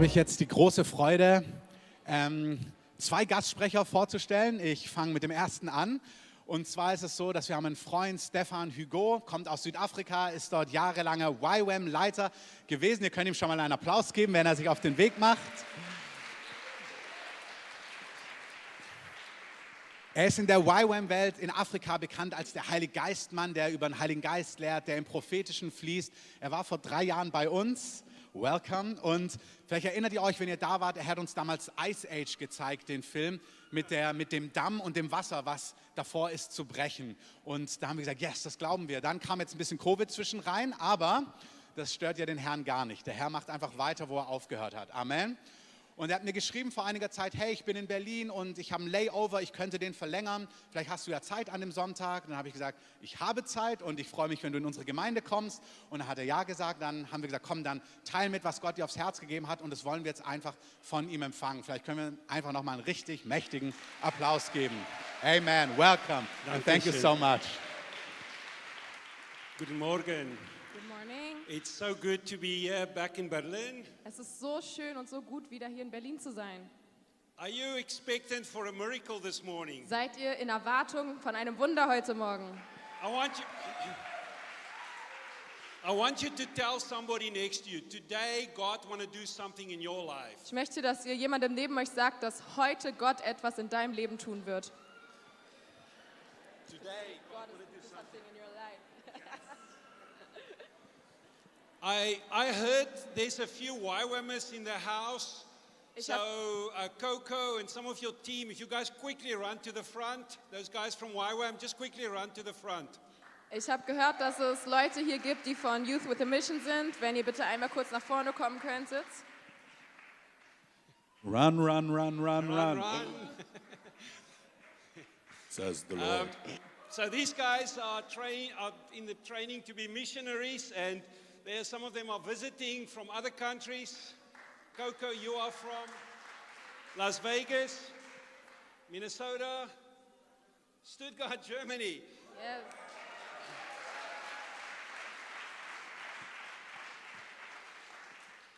habe ich jetzt die große Freude, ähm, zwei Gastsprecher vorzustellen. Ich fange mit dem ersten an. Und zwar ist es so, dass wir haben einen Freund, Stefan Hugo, kommt aus Südafrika, ist dort jahrelanger YWAM-Leiter gewesen. Ihr könnt ihm schon mal einen Applaus geben, wenn er sich auf den Weg macht. Er ist in der YWAM-Welt in Afrika bekannt als der Heilige Geistmann, der über den Heiligen Geist lehrt, der im Prophetischen fließt. Er war vor drei Jahren bei uns welcome. Und vielleicht erinnert ihr euch, wenn ihr da wart, er hat uns damals Ice Age gezeigt, den Film mit, der, mit dem Damm und dem Wasser, was davor ist zu brechen. Und da haben wir gesagt, yes, das glauben wir. Dann kam jetzt ein bisschen Covid zwischen rein, aber das stört ja den Herrn gar nicht. Der Herr macht einfach weiter, wo er aufgehört hat. Amen. Und er hat mir geschrieben vor einiger Zeit, hey, ich bin in Berlin und ich habe einen Layover, ich könnte den verlängern. Vielleicht hast du ja Zeit an dem Sonntag. dann habe ich gesagt, ich habe Zeit und ich freue mich, wenn du in unsere Gemeinde kommst. Und dann hat er ja gesagt. Dann haben wir gesagt, komm, dann teil mit, was Gott dir aufs Herz gegeben hat. Und das wollen wir jetzt einfach von ihm empfangen. Vielleicht können wir einfach nochmal einen richtig mächtigen Applaus geben. Amen. Welcome. And thank you so much. Guten Morgen. Morning. It's so good to be here back in Berlin. Es ist so schön und so gut, wieder hier in Berlin zu sein. Are you expectant for a miracle this morning? Seid ihr in Erwartung von einem Wunder heute Morgen? I want you I want you to tell somebody next to you, today God want to do something in your life. Ich möchte, dass ihr jemandem neben euch sagt, dass heute Gott etwas in deinem Leben tun wird. Today God is do something in your life. I I heard there's a few YWAMers in the house. Ich So, uh, Coco and some of your team, if you guys quickly run to the front, those guys from YWAM, just quickly run to the front. Ich habe gehört, dass es Leute hier gibt, die von Youth with a Mission sind. Wenn ihr bitte einmal kurz nach vorne kommen könntet. Run, run, run, run, Run, run, run. says the Lord. So these guys are, train, are in the training to be missionaries, and there some of them are visiting from other countries. Coco, you are from Las Vegas, Minnesota, Stuttgart, Germany. Yes.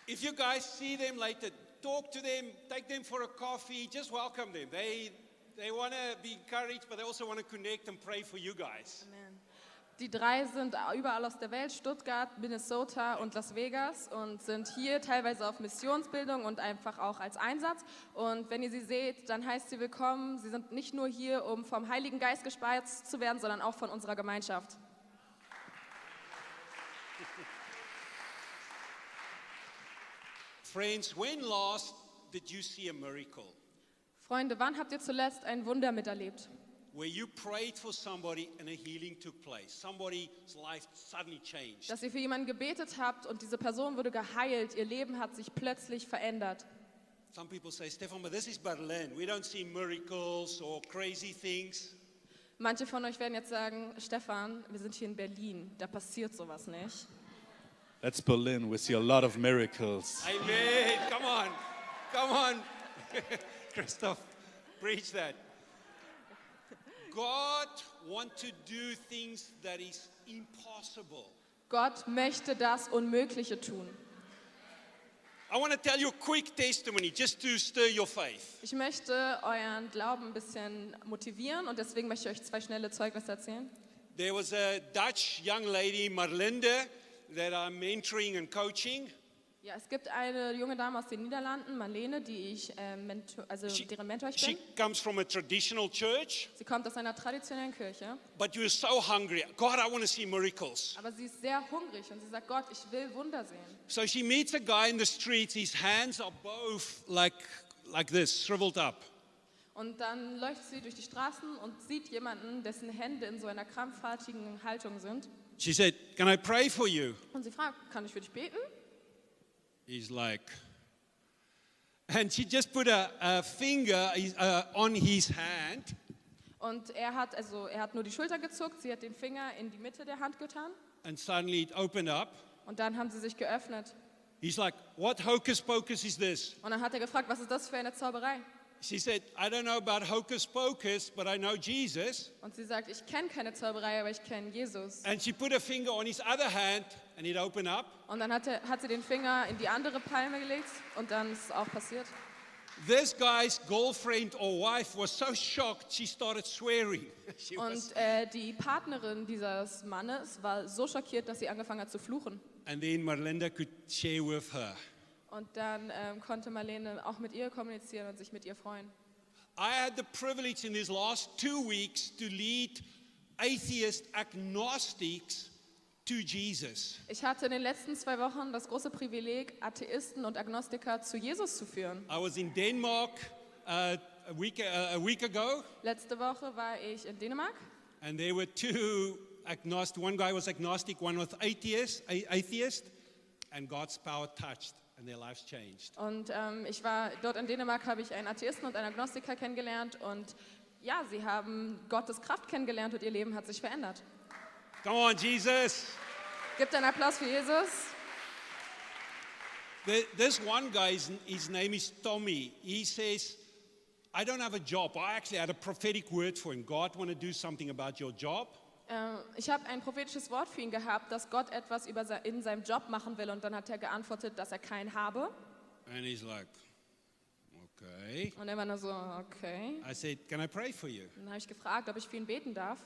If you guys see them later, talk to them, take them for a coffee, just welcome them. They, they want to be encouraged, but they also want to connect and pray for you guys. Amen. Die drei sind überall aus der Welt, Stuttgart, Minnesota und Las Vegas und sind hier teilweise auf Missionsbildung und einfach auch als Einsatz. Und wenn ihr sie seht, dann heißt sie willkommen. Sie sind nicht nur hier, um vom Heiligen Geist gespeist zu werden, sondern auch von unserer Gemeinschaft. Friends, when last did you see a miracle? Freunde, wann habt ihr zuletzt ein Wunder miterlebt? Where you prayed for somebody and a healing took place. Somebody's life suddenly changed. Dass ihr für jemanden gebetet habt und diese Person wurde geheilt, ihr Leben hat sich plötzlich verändert. Some people say, Stefan, but this is Berlin. We don't see miracles or crazy things. Manche von euch werden jetzt sagen, Stefan, wir sind hier in Berlin, da passiert sowas nicht. That's Berlin. We see a lot of miracles. Amen. Come on. Come on. Christoph, preach that. God want to do things that is impossible. Gott möchte das Unmögliche tun. I want to tell you a quick testimony just to stir your faith. Ich möchte euren Glauben ein bisschen motivieren und deswegen möchte ich euch zwei schnelle Zeugnisse erzählen. There was a Dutch young lady, Marlinde, that I'm mentoring and coaching. Ja, es gibt eine junge Dame aus den Niederlanden, Marlene, die ich, äh, mentor, also She- deren Mentor ich She bin. comes from a traditional church, Sie kommt aus einer traditionellen Kirche, but you're so hungry. God, I want to see miracles. aber sie ist sehr hungrig und sie sagt, Gott, ich will Wunder sehen. So she meets a guy in the streets. His hands are both like, like this, shriveled up. Und dann läuft sie durch die Straßen und sieht jemanden, dessen Hände in so einer krampfartigen Haltung sind. She said, Can I pray for you? Und sie fragt, kann ich für dich beten? He's like, and she just put a, a finger uh, on his hand. Und er hat, also, er hat nur die Schulter gezuckt, sie hat den Finger in die Mitte der Hand getan And suddenly it opened up. und dann haben sie sich geöffnet. He's like, What hocus pocus is this? Und dann hat er gefragt, was ist das für eine Zauberei? She said, I don't know about hocus pocus, but I know Jesus. Und sie sagt, ich kenne keine Zauberei, aber ich kenne Jesus. And she put her finger on his other hand and it opened up. Und dann hat, er, hat sie den Finger in die andere Palme gelegt und dann ist es auch passiert. This guy's girlfriend or wife was so shocked she started swearing. She was, Und äh, die Partnerin dieses Mannes war so schockiert, dass sie angefangen hat zu fluchen. and then Marlinda could share with her. Und dann ähm, konnte Marlene auch mit ihr kommunizieren und sich mit ihr freuen. I had the privilege in these last two weeks to lead atheist agnostics to Jesus. Ich hatte in den letzten zwei Wochen das große Privileg, Atheisten und Agnostiker zu Jesus zu führen. I was in Denmark uh, a, week, uh, a week ago, Letzte Woche war ich in Dänemark and there were two agnostic. One guy was agnostic, one was atheist, atheist, and God's power touched, and their lives changed. und ähm, ich war dort in Dänemark, habe ich einen Atheisten und einen Agnostiker kennengelernt und ja, sie haben Gottes Kraft kennengelernt und ihr Leben hat sich verändert. Come on, Jesus. Gibt einen Applaus für Jesus. The, this one guy, his name is Tommy. He says, I don't have a job. I actually had a prophetic word for him. God want to do something about your job. Äh, ich habe ein prophetisches Wort für ihn gehabt, dass Gott etwas in seinem Job machen will und dann hat er geantwortet, dass er keinen habe. And he's like, okay. Und er war nur so, okay. I said, can I pray for you? Dann habe ich gefragt, ob ich für ihn beten darf.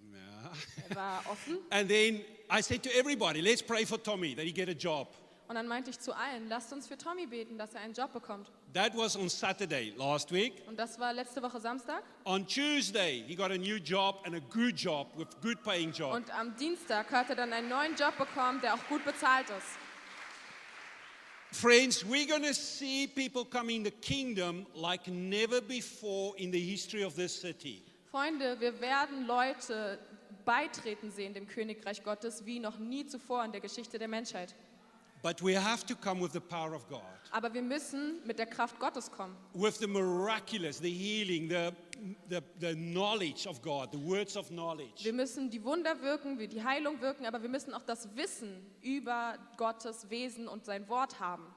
Yeah. Er war offen. And then I said to everybody, let's pray for Tommy that he get a job. Und dann meinte ich zu allen, lasst uns für Tommy beten, dass er einen Job bekommt. That was on Saturday last week. Und das war letzte Woche Samstag. On Tuesday, he got a new job and a good job with good paying job. Und am Dienstag hat er dann einen neuen Job bekommen, der auch gut bezahlt ist. Friends, we're going to see people come in the kingdom like never before in the history of this city. Freunde, wir werden Leute beitreten sehen dem Königreich Gottes wie noch nie zuvor in der Geschichte der Menschheit. But we have to come with the power of God, Aber wir müssen mit der Kraft Gottes kommen. with the miraculous, the healing, the, the, the knowledge of God, the words of knowledge. Wir müssen die Wunder wirken, wir die Heilung wirken, aber wir müssen auch das Wissen über Gottes Wesen und sein Wort haben.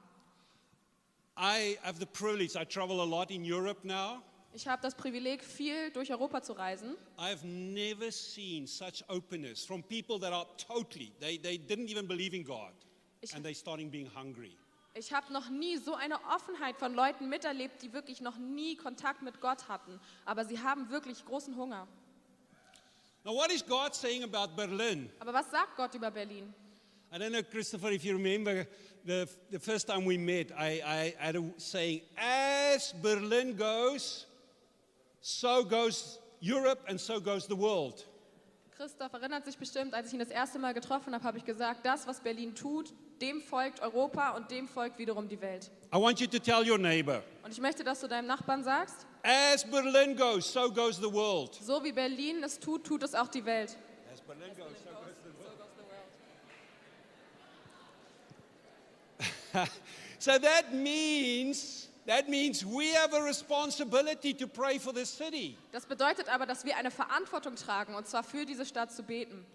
I have the privilege, I travel a lot in Europe now. Ich habe das Privileg, viel durch Europa zu reisen. I've never seen such openness from people that are totally, they, they didn't even believe in God. Ich- And they're starting being hungry. Ich habe noch nie so eine Offenheit von Leuten miterlebt, die wirklich noch nie Kontakt mit Gott hatten. Aber sie haben wirklich großen Hunger. Now, what is God saying about Berlin? Aber was sagt Gott über Berlin? I don't know, Christopher, if you remember the, the first time we met, I, I had a saying, as Berlin goes, so goes Europe and so goes the world. Christoph erinnert sich bestimmt, als ich ihn das erste Mal getroffen habe, habe ich gesagt, das, was Berlin tut, dem folgt Europa und dem folgt wiederum die Welt. I want you to tell your neighbor, Und ich möchte, dass du deinem Nachbarn sagst, as Berlin goes, so goes the world. so wie Berlin es tut, tut es auch die Welt. As Berlin goes, so goes the world. So that means that means we have a responsibility to pray for this city. Das bedeutet aber, dass wir eine Verantwortung tragen, und zwar für diese Stadt zu beten.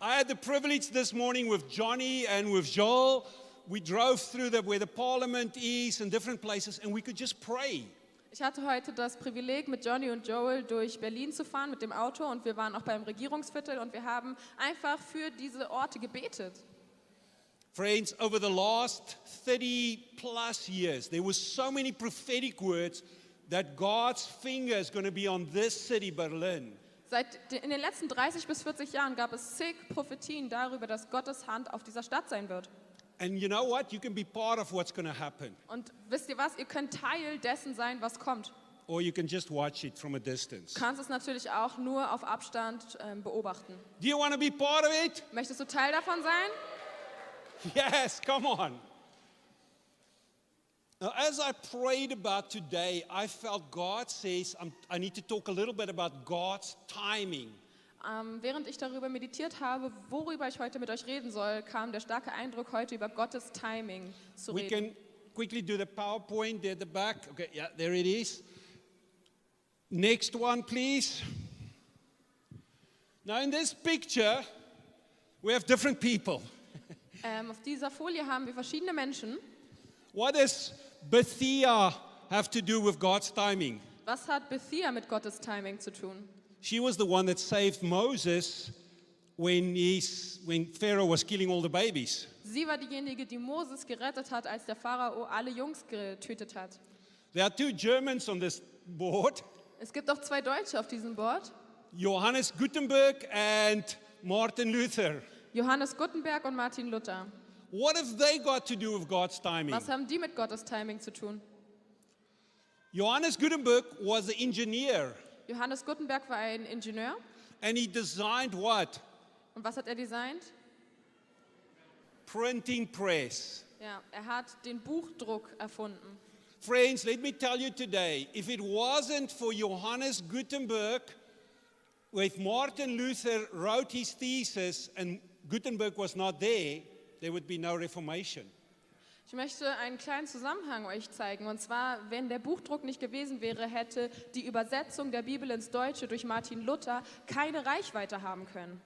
I had the privilege this morning with Johnny and with Joel. We drove through the, where the parliament is and different places, and we could just pray. Ich hatte heute das Privileg, mit Johnny und Joel durch Berlin zu fahren mit dem Auto und wir waren auch beim Regierungsviertel und wir haben einfach für diese Orte gebetet. Friends, over the last 30 plus years, there was so many prophetic words that God's finger is going to be on this city, Berlin. Seit in den letzten 30 bis 40 Jahren gab es zig Prophetien darüber, dass Gottes Hand auf dieser Stadt sein wird. And you know what? You can be part of what's going to happen, Und wisst ihr was? Ihr könnt Teil dessen sein, was kommt. or you can just watch it from a distance. Du kannst es natürlich auch nur auf Abstand ähm, beobachten. Do you want to be part of it? Möchtest du Teil davon sein? Yes, come on. Now, as I prayed about today, I felt God says I'm, I need to talk a little bit about God's timing. Ähm, während ich darüber meditiert habe, worüber ich heute mit euch reden soll, kam der starke Eindruck, heute über Gottes Timing zu We reden. can quickly do the PowerPoint there at the back. Okay, yeah, there it is. Next one, please. Now, in this picture, we have different people. Ähm, auf dieser Folie haben wir verschiedene Menschen. What does Bethia have to do with God's timing? Was hat Bethia mit Gottes Timing zu tun? She was the one that saved Moses when, he's, when Pharaoh was killing all the babies. Sie war diejenige, die Moses gerettet hat, als der Pharao alle Jungs getötet hat. There are two Germans on this board Es gibt auch zwei Deutsche auf diesem Board, Johannes Gutenberg and Martin Luther. Johannes Gutenberg und Martin Luther. What have they got to do with God's timing? Was haben die mit Gottes Timing zu tun? Johannes Gutenberg was an engineer Johannes Gutenberg war ein Ingenieur. and he designed what? Und was hat er designt? Printing press. Ja, er hat den Buchdruck erfunden. Friends, let me tell you today if it wasn't for Johannes Gutenberg, with Martin Luther wrote his thesis and Gutenberg was not there, there would be no Reformation. Ich möchte einen kleinen Zusammenhang euch zeigen. Und zwar, wenn der Buchdruck nicht gewesen wäre, hätte die Übersetzung der Bibel ins Deutsche durch Martin Luther keine Reichweite haben können.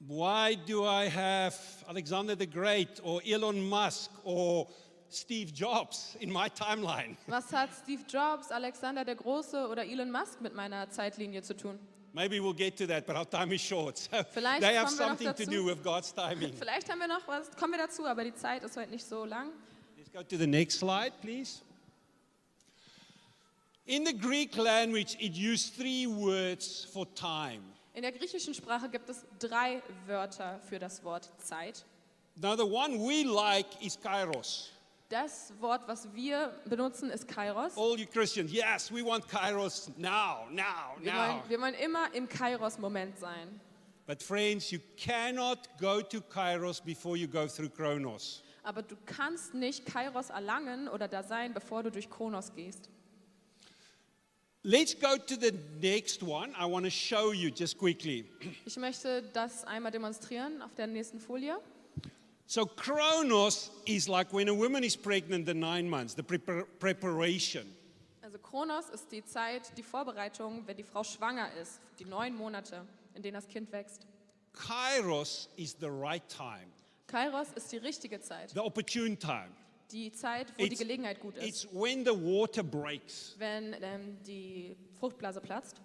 Why do I have Alexander the Great or Elon Musk or Steve Jobs in my timeline? Was hat Steve Jobs, Alexander der Große oder Elon Musk mit meiner Zeitlinie zu tun? Maybe we'll get to that, but our time is short. So Vielleicht they have kommen wir noch something to dazu. do with God's timing. Vielleicht haben wir noch was, kommen wir dazu, aber die Zeit ist heute nicht so lang. Let's go to the next slide, please. In the Greek language, it used three words for time. In der griechischen Sprache gibt es drei Wörter für das Wort Zeit. Now, the one we like is kairos. Das Wort, was wir benutzen, ist Kairos. All you Christians, yes, we want kairos now, now, Wir now. wollen, wir wollen immer im Kairos-Moment sein. But, friends, you cannot go to kairos before you go through chronos. Aber du kannst nicht Kairos erlangen oder da sein, bevor du durch Kronos gehst. Let's go to the next one. I want to show you just quickly. Ich möchte das einmal demonstrieren auf der nächsten Folie. So, chronos is like when a woman is pregnant, the nine months, the prepar- preparation. Also Kronos ist die Zeit, die Vorbereitung, wenn die Frau schwanger ist, die neun Monate, in denen das Kind wächst. Kairos is the right time, Kairos ist die richtige Zeit, the opportune time. die Zeit, wo die It's- Gelegenheit gut ist, It's when the water breaks. wenn ähm, die Fruchtblase platzt.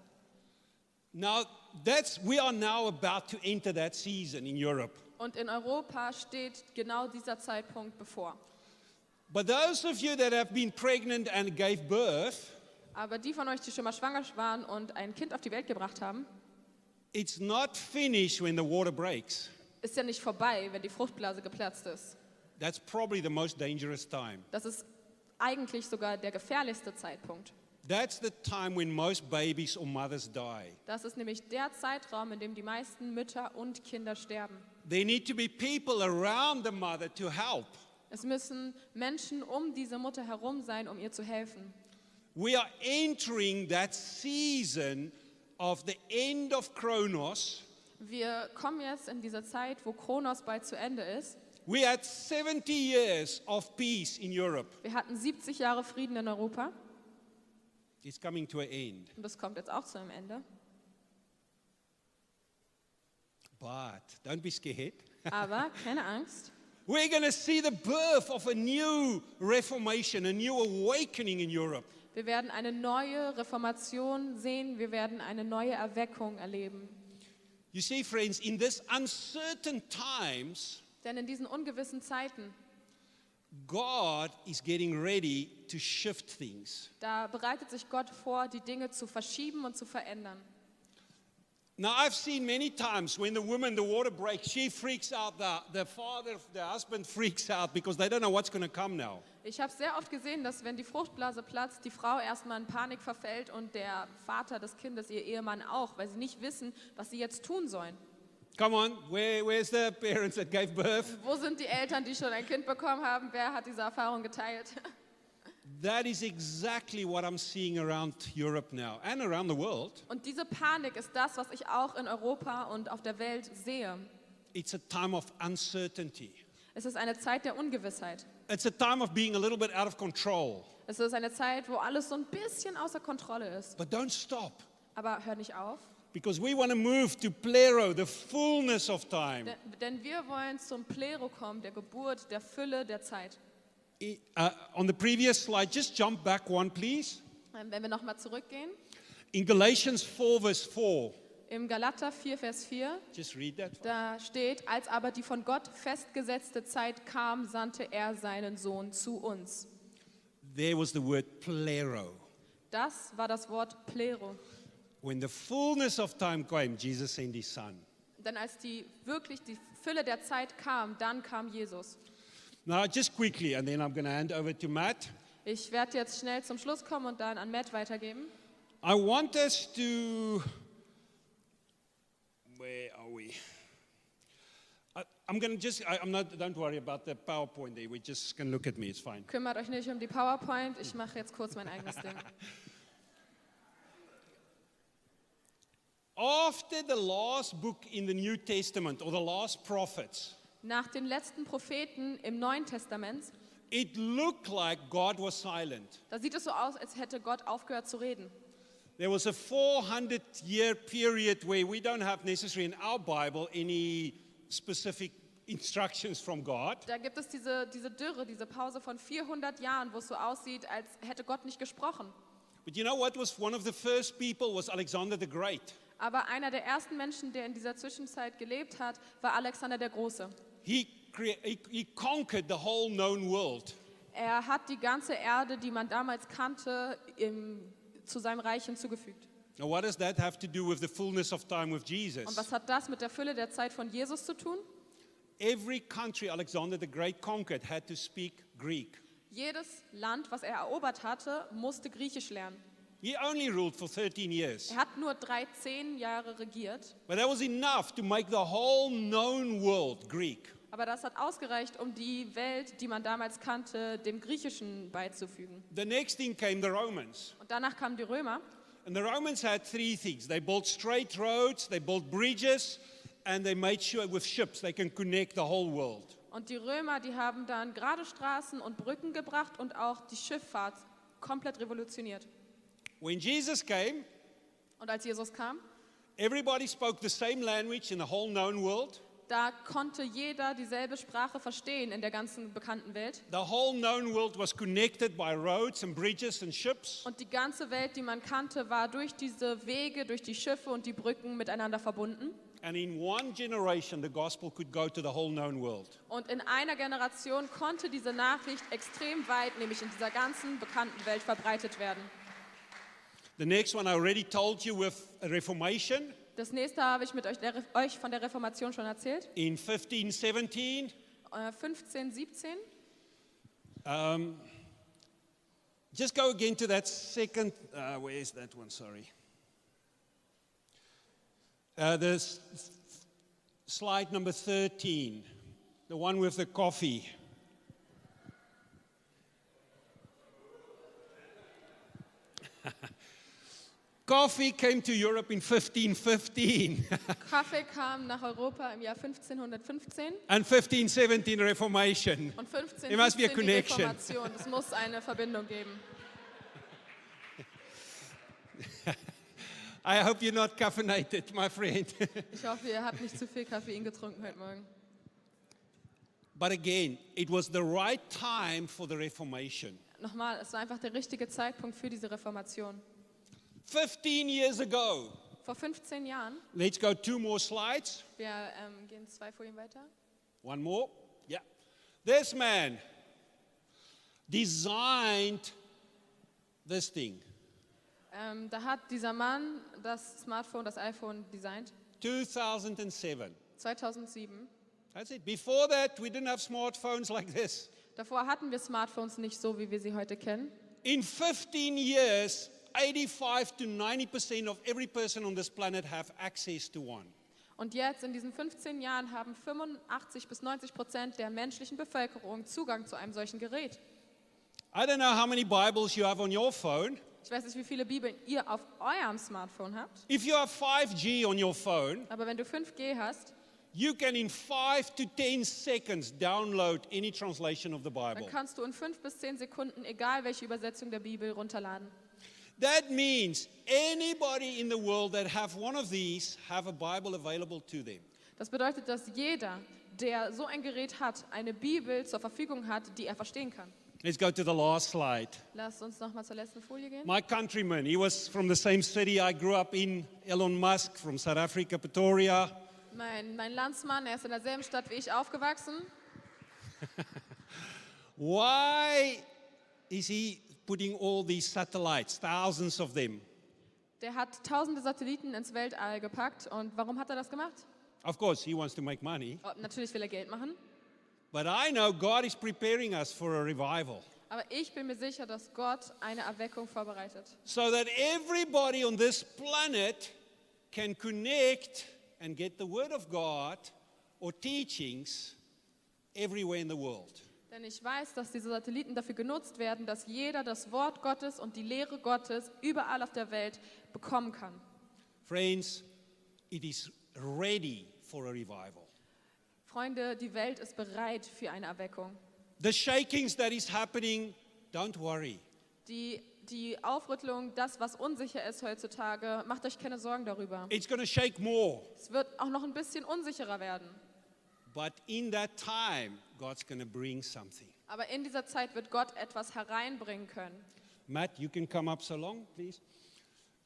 Now, that's we are now about to enter that season in Europe. Und in Europa steht genau dieser Zeitpunkt bevor. But those of you that have been pregnant and gave birth, Aber die von euch, die schon mal schwanger waren und ein Kind auf die Welt gebracht haben, it's not finished when the water breaks. ist ja nicht vorbei, wenn die Fruchtblase geplatzt ist. That's probably the most dangerous time. Das ist eigentlich sogar der gefährlichste Zeitpunkt. That's the time when most babies or mothers die. Das ist nämlich der Zeitraum, in dem die meisten Mütter und Kinder sterben. There need to be people around the mother to help. Es müssen Menschen um diese Mutter herum sein, um ihr zu helfen. We are entering that season of the end of Chronos. Wir kommen jetzt in diese Zeit, wo Kronos bald zu Ende ist. We had 70 years of peace in Europe. Wir hatten 70 Jahre Frieden in Europa It's coming to an end. und das kommt jetzt auch zu einem Ende. But don't be scared. Aber keine Angst, We're going to see the birth of a new reformation, a new awakening in Europe. wir werden eine neue Reformation sehen, wir werden eine neue Erweckung erleben. You see, friends, in these uncertain times, Denn in diesen ungewissen Zeiten, God is getting ready to shift things. da bereitet sich Gott vor, die Dinge zu verschieben und zu verändern. Now, I've seen many times when the woman, the water breaks, she freaks out, the, the father, the husband freaks out because they don't know what's going to come now. Ich habe sehr oft gesehen, dass wenn die Fruchtblase platzt, die Frau erstmal in Panik verfällt und der Vater des Kindes, ihr Ehemann auch, weil sie nicht wissen, was sie jetzt tun sollen. Come on, where, where's the parents that gave birth? Wo sind die Eltern, die schon ein Kind bekommen haben? Wer hat diese Erfahrung geteilt? That is exactly what I'm seeing around Europe now and around the world. Und diese Panik ist das, was ich auch in Europa und auf der Welt sehe. It's a time of uncertainty. Es ist eine Zeit der Ungewissheit. It's a time of being a little bit out of control. Es ist eine Zeit, wo alles so ein bisschen außer Kontrolle ist. But don't stop Aber hör nicht auf, because we want to move to plero, the fullness of time. denn, wir wollen zum Plero kommen, der Geburt, der Fülle der Zeit. Uh, on the previous slide, just jump back one, please. Ähm, Wenn wir nochmal zurückgehen, In Galatians 4, verse 4, im Galater 4, Vers 4, just read that. da steht, als aber die von Gott festgesetzte Zeit kam, sandte er seinen Sohn zu uns. There was the word plero. Das war das Wort Plero. When the fullness of time came, Jesus sent his son. Denn als die wirklich die Fülle der Zeit kam, dann kam Jesus. Now, just quickly, and then I'm going to hand over to Matt. Ich werde jetzt schnell zum Schluss kommen und dann an Matt weitergeben. I want us to. Where are we? I, I'm going to just. I, I'm not. Don't worry about the PowerPoint there. We just can look at me. It's fine. Kümmert euch nicht um die PowerPoint, ich mache jetzt kurz mein eigenes Ding. After the last book in the New Testament, or the last prophets, Nach den letzten Propheten im Neuen Testament, it looked like God was silent. da sieht es so aus, als hätte Gott aufgehört zu reden. There was a 400 year period where we don't have necessarily in our Bible any specific instructions from God. Da gibt es diese, diese Dürre, diese Pause von 400 Jahren, wo es so aussieht, als hätte Gott nicht gesprochen. But you know what was one of the first people was Alexander the Great. Aber einer der ersten Menschen, der in dieser Zwischenzeit gelebt hat, war Alexander der Große. He, he, conquered the whole known world. Er hat die ganze Erde, die man damals kannte, im, zu seinem Reich hinzugefügt. Now, what does that have to do with the fullness of time with Und Jesus? was hat das mit der Fülle der Zeit von Jesus zu tun? Every country Alexander the Great conquered had to speak Greek. Jedes Land, was er erobert hatte, musste Griechisch lernen. He only ruled for 13 years. Er hat nur 13 Jahre regiert, But that was enough to make the whole known world Greek. aber das hat ausgereicht, um die Welt, die man damals kannte, dem Griechischen beizufügen. The next thing came the Romans. Und danach kamen die Römer. And the Romans had three things they built straight roads, they built bridges, and they made sure with ships they can connect the whole world. Und die Römer, die haben dann gerade Straßen und Brücken gebracht und auch die Schifffahrt komplett revolutioniert. When Jesus came, Und als Jesus kam, everybody spoke the same language in the whole known world. da konnte jeder dieselbe Sprache verstehen in der ganzen bekannten Welt. The whole known world was connected by roads and bridges and ships. Und die ganze Welt, die man kannte, war durch diese Wege, durch die Schiffe und die Brücken miteinander verbunden. And in one generation, the gospel could go to the whole known world. Und in einer Generation konnte diese Nachricht extrem weit, nämlich in dieser ganzen bekannten Welt, verbreitet werden. The next one I already told you with Reformation Das nächste habe ich mit euch, der, euch von der Reformation schon erzählt. in 1517. Äh, 15, 17. Um, just go again to that second. Uh, where is that one? Sorry. Uh, the slide number 13, the one with the coffee. Coffee came to Europe in 1515 Kaffee kam nach Europa im Jahr 1515 and 1517 Reformation. und 15, There must be a 17 die connection. Reformation. Es muss eine Verbindung geben. I hope you're not caffeinated, my friend. Ich hoffe, ihr habt nicht zu viel Koffein getrunken heute Morgen. But again, it was the right time for the Reformation. Nochmal, es war einfach der richtige Zeitpunkt für diese Reformation. 15 years ago. Vor 15 Jahren, Let's go two more slides. wir ähm, gehen zwei Folien weiter. One more. Yeah. This man designed this thing Ähm, da hat dieser Mann das Smartphone, das iPhone designt, 2007. 2007. That's it. Before that, we didn't have smartphones like this. Davor hatten wir Smartphones nicht so, wie wir sie heute kennen. In 15 years, 85 to 90% of every person on this planet have access to one. Und jetzt, in diesen 15 Jahren, haben 85 bis 90 Prozent der menschlichen Bevölkerung Zugang zu einem solchen Gerät. I don't know how many Bibles you have on your phone. Ich weiß nicht, wie viele Bibeln ihr auf eurem Smartphone habt, If you have 5G on your phone, aber wenn du 5G hast, you can in 5 to 10 seconds download any translation of the dann Bible. kannst du in 5 bis 10 Sekunden, egal welche Übersetzung der Bibel, runterladen. That means anybody in the world that have one of these have a Bible available to them. Das bedeutet, dass jeder, der so ein Gerät hat, eine Bibel zur Verfügung hat, die er verstehen kann. Let's go to the last slide. Lasst uns noch mal zur letzten Folie gehen. My countryman, he was from the same city I grew up in, Elon Musk from South Africa, Pretoria. Mein, mein Landsmann, er ist in derselben Stadt wie ich aufgewachsen. Why is he putting all these satellites, thousands of them? Der hat tausende Satelliten ins Weltall gepackt. Und warum hat er das gemacht? Of course, he wants to make money. Oh, natürlich will er Geld machen. But I know God is preparing us for a revival Aber ich bin mir sicher, dass Gott eine Erweckung vorbereitet. so that everybody on this planet can connect and get the Word of God or teachings everywhere in the world. Denn ich weiß, dass diese Satelliten dafür genutzt werden, dass jeder das Wort Gottes und die Lehre Gottes überall auf der Welt bekommen kann. Friends, it is ready for a revival. Freunde, die Welt ist bereit für eine Erweckung. The shakings that is happening, don't worry. Die, die Aufrüttelung, das, was unsicher ist heutzutage, macht euch keine Sorgen darüber. It's to shake more. Es wird auch noch ein bisschen unsicherer werden. But in that time, God's to bring something. Aber in dieser Zeit wird Gott etwas hereinbringen können. Matt, you can come up so long, please.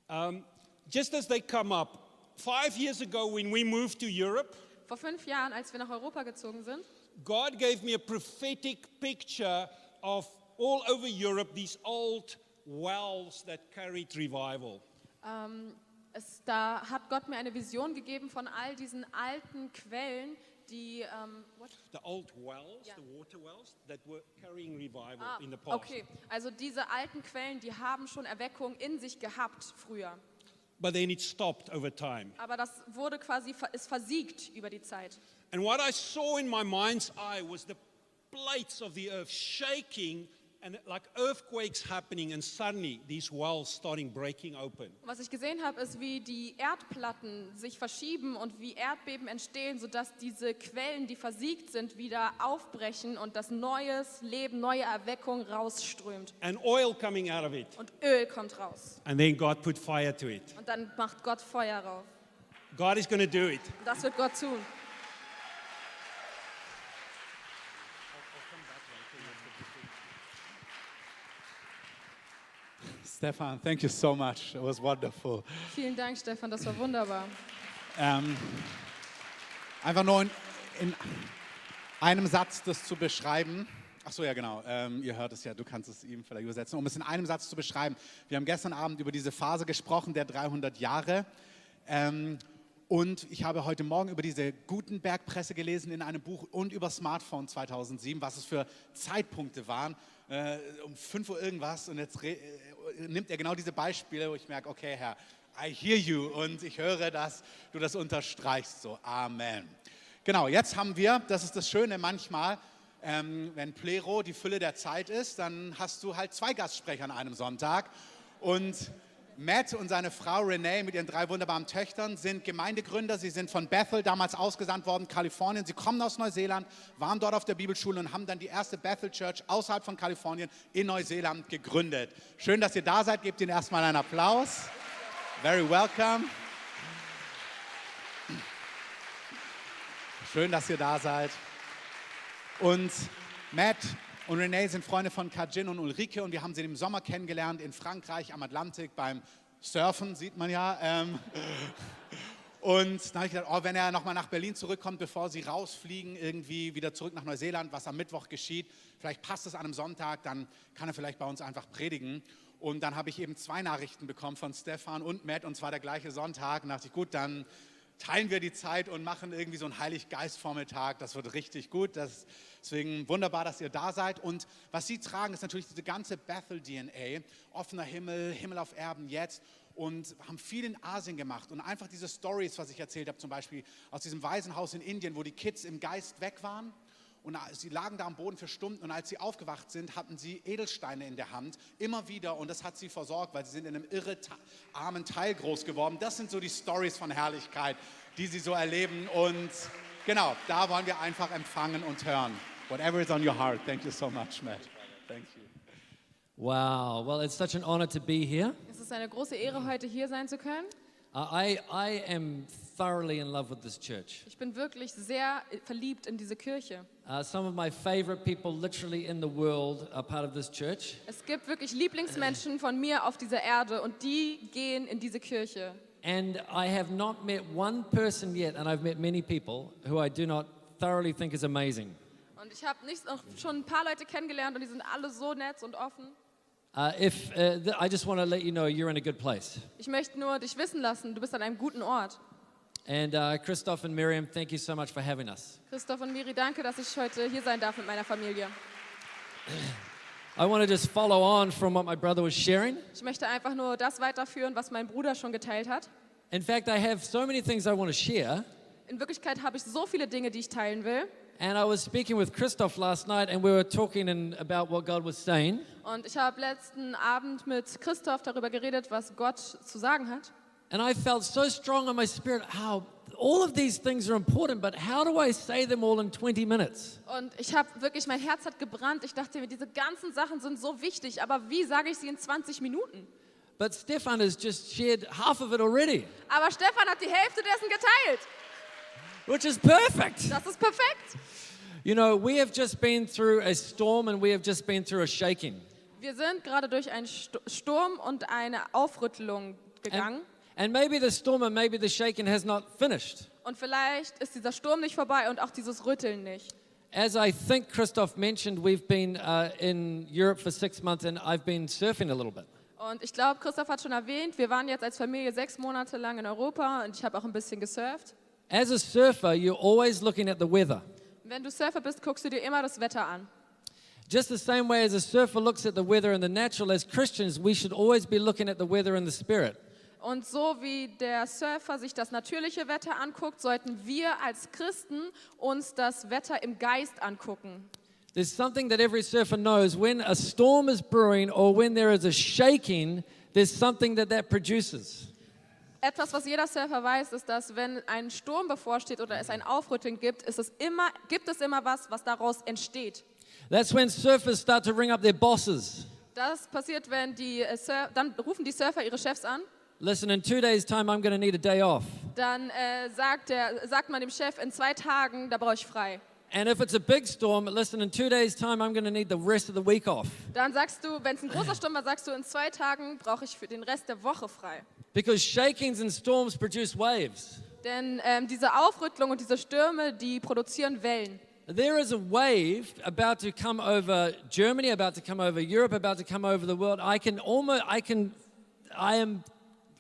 Um, just as they come up, five years ago when we moved to Europe, Vor fünf Jahren, als wir nach Europa gezogen sind, God gave me a prophetic picture of all over Europe these old wells that carried revival. ähm, es, da hat Gott mir eine Vision gegeben von all diesen alten Quellen, die. Ähm, what? The old wells, Yeah. the water wells that were carrying revival Ah, in the past. okay, also diese alten Quellen, die haben schon Erweckung in sich gehabt früher. But then it stopped over time. Aber das wurde quasi ist versiegt über die Zeit. And what I saw in my mind's eye was the plates of the earth shaking and like earthquakes happening, and suddenly these wells starting breaking open. Was ich gesehen habe, ist, wie die Erdplatten sich verschieben und wie Erdbeben entstehen, sodass diese Quellen, die versiegt sind, wieder aufbrechen und das neues Leben, neue Erweckung rausströmt. And oil coming out of it. Und Öl kommt raus. And then God put fire to it. Und dann macht Gott Feuer rauf. God is going to do it. Und das wird Gott tun. Stefan, thank you so much. It was wonderful. Vielen Dank, Stefan, das war wunderbar. Ähm, einfach nur in, in einem Satz das zu beschreiben. Ach so, ja genau, ähm, ihr hört es ja, du kannst es ihm vielleicht übersetzen. Um es in einem Satz zu beschreiben. Wir haben gestern Abend über diese Phase gesprochen, der 300 Jahre. Ähm, und ich habe heute Morgen über diese Gutenberg-Presse gelesen in einem Buch und über Smartphone 2007, was es für Zeitpunkte waren. Äh, um 5 Uhr irgendwas. Und jetzt äh, nimmt er genau diese Beispiele, wo ich merke, okay, Herr, I hear you. Und ich höre, dass du das unterstreichst. So, Amen. Genau, jetzt haben wir, das ist das Schöne manchmal, ähm, wenn Plero die Fülle der Zeit ist, dann hast du halt zwei Gastsprecher an einem Sonntag. Und Matt und seine Frau Renee mit ihren drei wunderbaren Töchtern sind Gemeindegründer. Sie sind von Bethel damals ausgesandt worden, Kalifornien. Sie kommen aus Neuseeland, waren dort auf der Bibelschule und haben dann die erste Bethel Church außerhalb von Kalifornien in Neuseeland gegründet. Schön, dass ihr da seid. Gebt ihnen erstmal einen Applaus. Very welcome. Schön, dass ihr da seid. Und Matt und Renee sind Freunde von Kajin und Ulrike und wir haben sie im Sommer kennengelernt in Frankreich am Atlantik beim Surfen, sieht man ja. Ähm, und dann habe ich gedacht, oh, wenn er nochmal nach Berlin zurückkommt, bevor sie rausfliegen, irgendwie wieder zurück nach Neuseeland, was am Mittwoch geschieht, vielleicht passt es an einem Sonntag, dann kann er vielleicht bei uns einfach predigen. Und dann habe ich eben zwei Nachrichten bekommen von Stefan und Matt und zwar der gleiche Sonntag. Und dachte ich, gut, dann teilen wir die Zeit und machen irgendwie so einen Heiliggeist-Vormittag. Das wird richtig gut. Das, deswegen wunderbar, dass ihr da seid. Und was sie tragen, ist natürlich diese ganze Bethel-DNA. Offener Himmel, Himmel auf Erden jetzt. Und haben viel in Asien gemacht. Und einfach diese Stories, was ich erzählt habe, zum Beispiel aus diesem Waisenhaus in Indien, wo die Kids im Geist weg waren. Und sie lagen da am Boden für Stunden und als sie aufgewacht sind, hatten sie Edelsteine in der Hand, immer wieder und das hat sie versorgt, weil sie sind in einem irre armen Teil groß geworden. Das sind so die Stories von Herrlichkeit, die sie so erleben und genau, da wollen wir einfach empfangen und hören. Whatever is on your heart. Thank you so much, Matt. Thank you. Wow. Well, it's such an honor to be here. Es ist eine große Ehre, heute hier sein zu können. I, I am thoroughly in love with this church. Ich bin wirklich sehr verliebt in diese Kirche. Uh, some of my favorite people literally in the world are part of this church. Es gibt wirklich Lieblingsmenschen von mir auf dieser Erde und die gehen in diese Kirche. And I have not met one person yet, and I've met many people who I do not thoroughly think is amazing. Und ich habe nicht noch schon ein paar Leute kennengelernt und die sind alle so nett und offen. Uh, if uh, th- I just want to let you know you're in a good place. Ich möchte nur dich wissen lassen, du bist an einem guten Ort. And uh, Christoph and Miriam, thank you so much for having us. Christoph und Miri, danke, dass ich heute hier sein darf mit meiner Familie. I want to just follow on from what my brother was sharing. Ich möchte einfach nur das weiterführen, was mein Bruder schon geteilt hat. In fact, I have so many things I want to share. In Wirklichkeit habe ich so viele Dinge, die ich teilen will. And I was speaking with Christoph last night, and we were talking in, about what God was saying. Und ich habe letzten Abend mit Christoph darüber geredet, was Gott zu sagen hat. And I felt so strong in my spirit how all of these things are important, but how do I say them all in 20 minutes? Und ich habe wirklich, mein Herz hat gebrannt. Ich dachte mir, diese ganzen Sachen sind so wichtig, aber wie sage ich sie in 20 Minuten? But Stefan has just shared half of it already, Aber Stefan hat die Hälfte dessen geteilt. Which is perfect. Das ist perfekt. You know, we have just been through a storm and we have just been through a shaking. Wir sind gerade durch einen Sturm und eine Aufrüttelung gegangen. And, and maybe the storm and maybe the shaking has not finished. Und vielleicht ist dieser Sturm nicht vorbei und auch dieses Rütteln nicht. As I think Christoph mentioned, we've been uh, in Europe for six months and I've been surfing a little bit. Und ich glaube, Christoph hat schon erwähnt, wir waren jetzt als Familie sechs Monate lang in Europa und ich habe auch ein bisschen gesurft. As a surfer, you're always looking at the weather. Wenn du Surfer bist, guckst du dir immer das Wetter an. Just the same way as a surfer looks at the weather in the natural, as Christians, we should always be looking at the weather in the spirit. Und so wie der Surfer sich das natürliche Wetter anguckt, sollten wir als Christen uns das Wetter im Geist angucken. There's something that every surfer knows when a storm is brewing or when there is a shaking, there's something that that produces. Etwas, was jeder Surfer weiß, ist, dass wenn ein Sturm bevorsteht oder es ein Aufrütteln gibt, ist es immer, gibt es immer was, was daraus entsteht. That's when surfers start to ring up their bosses. Das passiert, wenn die äh, Sur dann rufen die Surfer ihre Chefs an. Listen, in two days' time, I'm going to need a day off. Dann äh, sagt, der, sagt man dem Chef, in zwei Tagen, da brauche ich frei. And if it's a big storm, listen, in two days' time, I'm going to need the rest of the week off. Dann sagst du, wenn es ein großer Sturm war, sagst du, in zwei Tagen brauche ich für den Rest der Woche frei. Because shakings and storms produce waves. Denn ähm, diese Aufrüttelung und diese Stürme, die produzieren Wellen. There is a wave about to come over Germany, about to come over Europe, about to come over the world. I can almost, I can, I am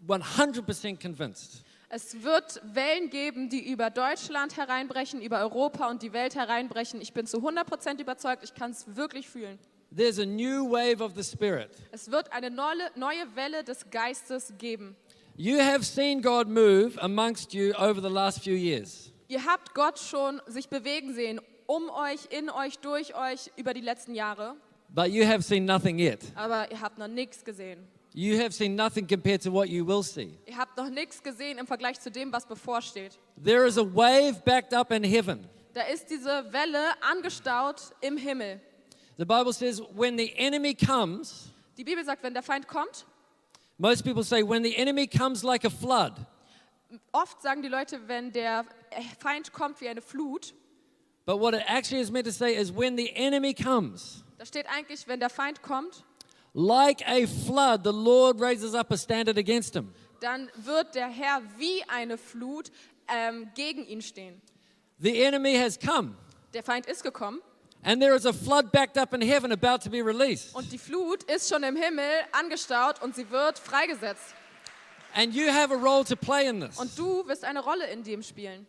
100% convinced Es wird Wellen geben, die über Deutschland hereinbrechen, über Europa und die Welt hereinbrechen. Ich bin zu 100% überzeugt, ich kann es wirklich fühlen. there's a new wave of the Spirit. Es wird eine neue, neue Welle des Geistes geben. You have seen God move amongst you over the last few years. Ihr habt Gott schon sich bewegen sehen, um euch, in euch, durch euch über die letzten Jahre. But you have seen nothing yet. Aber ihr habt noch nichts gesehen. You have seen nothing compared to what you will see. Ihr habt noch nichts gesehen im Vergleich zu dem, was bevorsteht. There is a wave backed up in heaven. Da ist diese Welle angestaut im Himmel. The Bible says when the enemy comes, Die Bibel sagt, wenn der Feind kommt, most people say when the enemy comes like a flood. oft sagen die Leute, wenn der Feind kommt wie eine Flut, But what it actually is meant to say is when the enemy comes, da steht eigentlich, wenn der Feind kommt, like a flood, the Lord raises up a standard against him. dann wird der Herr wie eine Flut ähm, gegen ihn stehen. The enemy has come, Der Feind ist gekommen and there is a flood backed up in heaven about to be released. und die Flut ist schon im Himmel angestaut und sie wird freigesetzt. And you have a role to play in this. Und du wirst eine Rolle in dem spielen.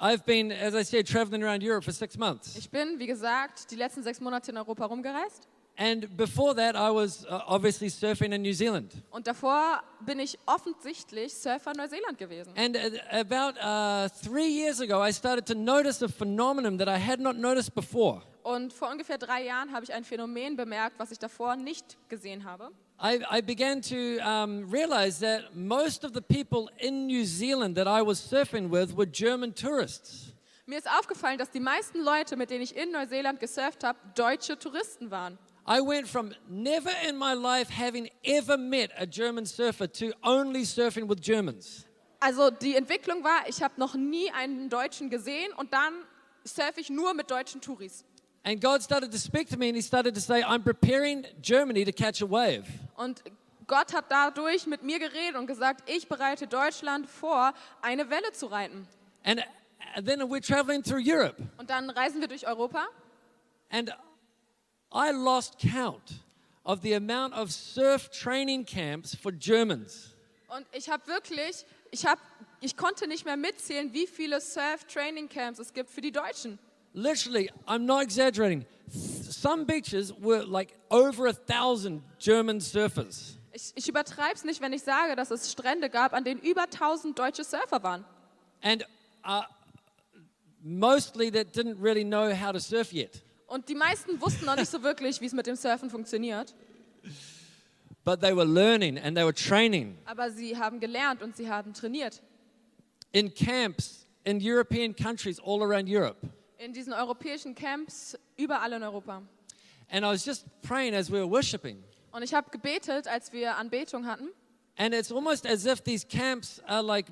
I've been, as I said, traveling around Europe for six months. Ich bin, wie gesagt, die letzten sechs Monate in Europa rumgereist. And before that, I was uh, obviously surfing in New Zealand. Und davor bin ich offensichtlich Surfer in Neuseeland gewesen. And uh, about uh, three years ago, I started to notice a phenomenon that I had not noticed before. Und vor ungefähr drei Jahren habe ich ein Phänomen bemerkt, was ich davor nicht gesehen habe. I, I began to um, realize that most of the people in New Zealand that I was surfing with were German tourists. Mir ist aufgefallen, dass die meisten Leute, mit denen ich in Neuseeland gesurft habe, deutsche Touristen waren. I went from never in my life having ever met a German surfer to only surfing with Germans. Also die Entwicklung war, ich habe noch nie einen Deutschen gesehen und dann surfe ich nur mit deutschen Touris. And God started to speak to me and He started to say, I'm preparing Germany to catch a wave. Und Gott hat dadurch mit mir geredet und gesagt, ich bereite Deutschland vor, eine Welle zu reiten. And uh, then we're traveling through Europe. Und dann reisen wir durch Europa And I lost count of the amount of surf training camps for Germans. und ich habe wirklich, ich, hab, ich konnte nicht mehr mitzählen, wie viele Surf-Training-Camps es gibt für die Deutschen. Literally, I'm not exaggerating. Some beaches were like over a thousand German surfers. Ich, ich übertreibe es nicht, wenn ich sage, dass es Strände gab, an denen über 1000 deutsche Surfer waren. And uh, mostly that didn't really know how to surf yet. Und die meisten wussten noch nicht so wirklich, wie es mit dem Surfen funktioniert. But they were learning and they were training Aber sie haben gelernt und sie haben trainiert. in camps in European countries all around Europe. In diesen europäischen Camps überall in Europa. And I was just praying as we were worshiping. Und ich habe gebetet, als wir Anbetung hatten. And it's almost as if these camps are like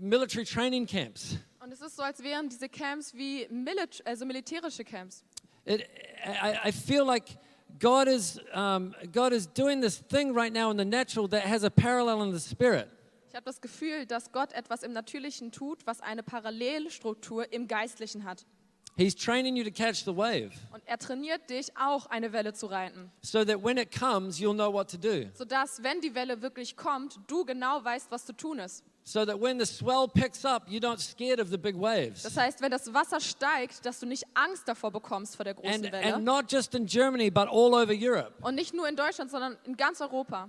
military training camps. Und es ist so, als wären diese Camps wie Milit also militärische Camps. It, I, I feel like God is, um, God is doing this thing right now in the natural that has a parallel in the spirit. Ich habe das Gefühl, dass Gott etwas im Natürlichen tut, was eine Parallelstruktur im Geistlichen hat. He's training you to catch the wave Und er trainiert dich auch, eine Welle zu reiten. so that when it comes, you'll know what to do. Sodass, wenn die Welle wirklich kommt, du genau weißt, was zu tun ist. So that when the swell picks up, you're not scared of the big waves. Das heißt, wenn das Wasser steigt, dass du nicht Angst davor bekommst vor der großen And, Welle. and not just in Germany, but all over Europe. Und nicht nur in Deutschland, sondern in ganz Europa.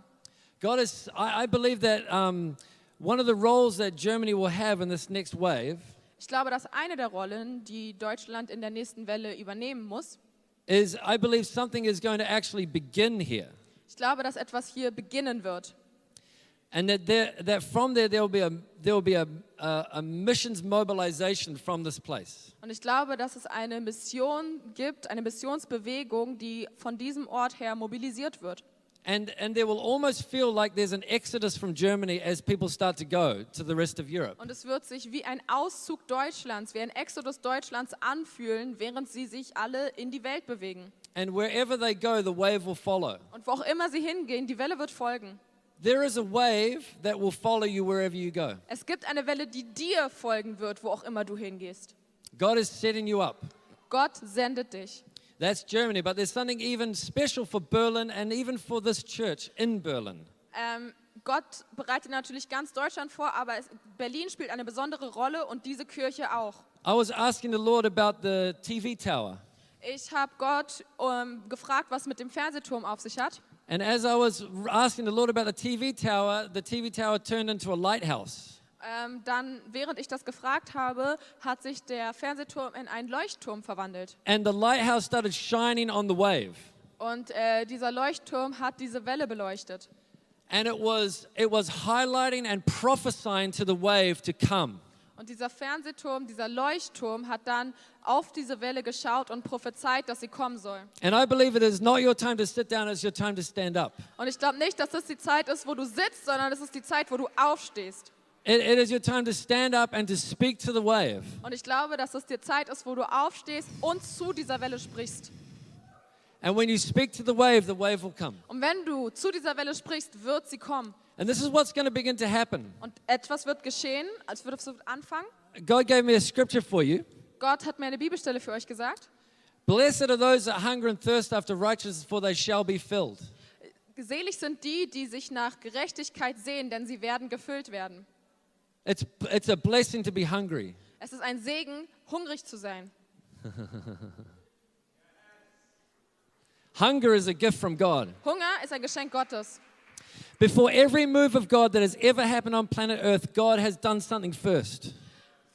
God is, I, I believe that um, one of the roles that Germany will have in this next wave Ich glaube, dass eine der Rollen, die Deutschland in der nächsten Welle übernehmen muss, is I believe something is going to actually begin here. ich glaube, dass etwas hier beginnen wird. And that, there, that from there, there will be, a, there will be a, a, a missions mobilization from this place. Und ich glaube, dass es eine Mission gibt, eine Missionsbewegung, die von diesem Ort her mobilisiert wird. And, and there will almost feel like there's an exodus from Germany as people start to go to the rest of Europe. Und es wird sich wie ein Auszug Deutschlands, wie ein Exodus Deutschlands anfühlen, während sie sich alle in die Welt bewegen. And wherever they go, the wave will follow. Und wo auch immer sie hingehen, die Welle wird folgen. There is a wave that will follow you wherever you go. Es gibt eine Welle, die dir folgen wird, wo auch immer du hingehst. God is setting you up. Gott sendet dich. That's Germany, but there's something even special for Berlin and even for this church in Berlin. Ähm, Gott bereitet natürlich ganz Deutschland vor, aber es, Berlin spielt eine besondere Rolle und diese Kirche auch. I was asking the Lord about the TV tower. Ich habe Gott ähm, gefragt, was mit dem Fernsehturm auf sich hat. And as I was asking the Lord about the TV tower, the TV tower turned into a lighthouse. Ähm, dann, während ich das gefragt habe, hat sich der Fernsehturm in einen Leuchtturm verwandelt. And the lighthouse started shining on the wave. Und äh, dieser Leuchtturm hat diese Welle beleuchtet. And it was, it was highlighting and prophesying to the wave to come. Und dieser Fernsehturm, dieser Leuchtturm hat dann auf diese Welle geschaut und prophezeit, dass sie kommen soll. And I believe it is not your time to sit down, it's your time to stand up. Und ich glaube nicht, dass das die Zeit ist, wo du sitzt, sondern es ist die Zeit, wo du aufstehst. It, it is your time to stand up and to speak to the wave. Und ich glaube, dass es die Zeit ist, wo du aufstehst und zu dieser Welle sprichst. And when you speak to the wave, the wave will come. Und wenn du zu dieser Welle sprichst, wird sie kommen. And this is what's going to begin to happen. Und etwas wird geschehen, als würde es anfangen. God gave me a scripture for you. Gott hat mir eine Bibelstelle für euch gesagt. Blessed are those that hunger and thirst after righteousness, for they shall be filled. Selig sind die, die sich nach Gerechtigkeit sehen, denn sie werden gefüllt werden. It's, it's a blessing to be hungry. Es ist ein Segen, hungrig zu sein. Hunger is a gift from God. Hunger ist ein Geschenk Gottes. Before every move of God that has ever happened on planet Earth, God has done something first.